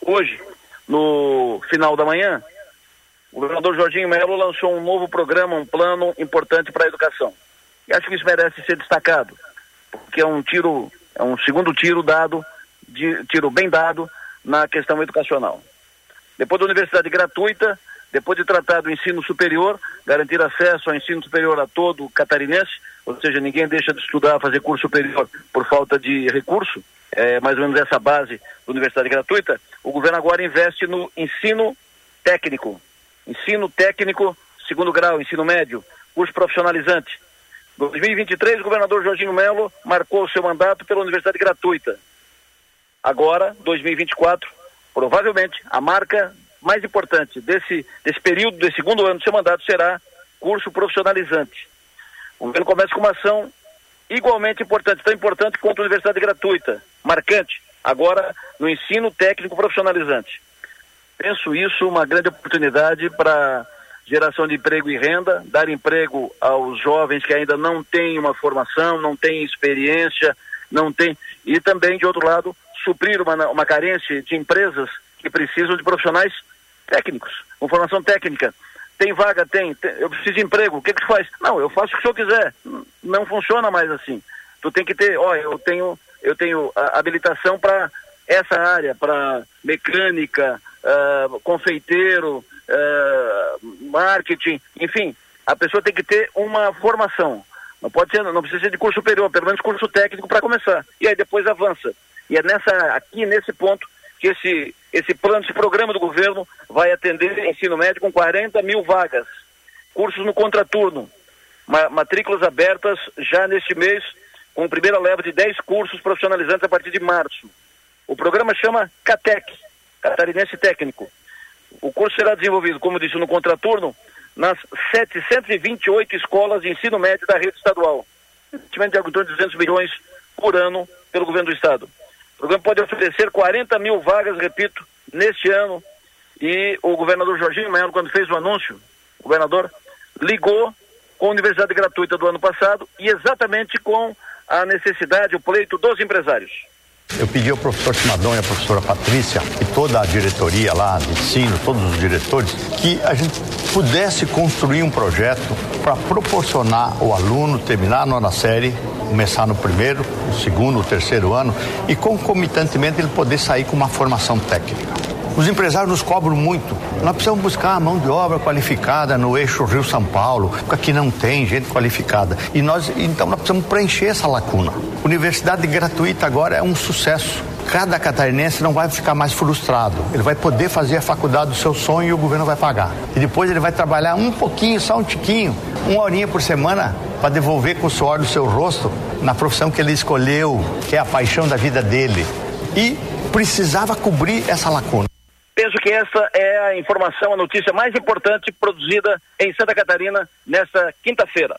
hoje, no final da manhã, o governador Jorginho Melo lançou um novo programa, um plano importante para a educação. E acho que isso merece ser destacado, porque é um tiro, é um segundo tiro dado, de, tiro bem dado na questão educacional. Depois da universidade gratuita, depois de tratar do ensino superior, garantir acesso ao ensino superior a todo catarinense, ou seja, ninguém deixa de estudar, fazer curso superior por falta de recurso, é mais ou menos essa base da universidade gratuita, o governo agora investe no ensino técnico, ensino técnico, segundo grau, ensino médio, curso profissionalizante. 2023, o governador Jorginho Melo marcou o seu mandato pela universidade gratuita. Agora, 2024, provavelmente a marca mais importante desse, desse período, desse segundo ano do seu mandato, será curso profissionalizante. O governo começa com uma ação igualmente importante, tão importante quanto a universidade gratuita, marcante, agora no ensino técnico profissionalizante. Penso isso uma grande oportunidade para geração de emprego e renda, dar emprego aos jovens que ainda não têm uma formação, não têm experiência, não têm, e também, de outro lado, suprir uma, uma carência de empresas que precisam de profissionais técnicos, com formação técnica. Tem vaga? Tem. tem eu preciso de emprego. O que que tu faz? Não, eu faço o que o senhor quiser. Não funciona mais assim. Tu tem que ter, olha, eu tenho, eu tenho habilitação para essa área, para mecânica, uh, confeiteiro, uh, marketing, enfim, a pessoa tem que ter uma formação. Não pode ser, não precisa ser de curso superior, pelo menos curso técnico para começar. E aí depois avança. E é nessa, aqui nesse ponto que esse, esse plano, esse programa do governo vai atender ensino médio com 40 mil vagas. Cursos no contraturno. Ma matrículas abertas já neste mês, com primeira leva de 10 cursos profissionalizantes a partir de março. O programa chama CATEC, Catarinense Técnico. O curso será desenvolvido, como disse, no contraturno, nas 728 escolas de ensino médio da rede estadual. Investimento de algo de 200 milhões por ano pelo governo do estado. O programa pode oferecer 40 mil vagas, repito, neste ano. E o governador Jorginho Melo, quando fez o anúncio, o governador ligou com a universidade gratuita do ano passado e exatamente com a necessidade, o pleito dos empresários. Eu pedi ao professor Simadão e à professora Patrícia e toda a diretoria lá de ensino, todos os diretores, que a gente pudesse construir um projeto para proporcionar o aluno terminar a nona série, começar no primeiro, no segundo, no terceiro ano e concomitantemente ele poder sair com uma formação técnica. Os empresários nos cobram muito. Nós precisamos buscar a mão de obra qualificada no eixo Rio-São Paulo, porque aqui não tem gente qualificada. E nós, então, nós precisamos preencher essa lacuna. Universidade gratuita agora é um sucesso. Cada catarinense não vai ficar mais frustrado. Ele vai poder fazer a faculdade do seu sonho e o governo vai pagar. E depois ele vai trabalhar um pouquinho, só um tiquinho, uma horinha por semana, para devolver com o suor do seu rosto na profissão que ele escolheu, que é a paixão da vida dele. E precisava cobrir essa lacuna. Penso que essa é a informação, a notícia mais importante produzida em Santa Catarina nesta quinta-feira.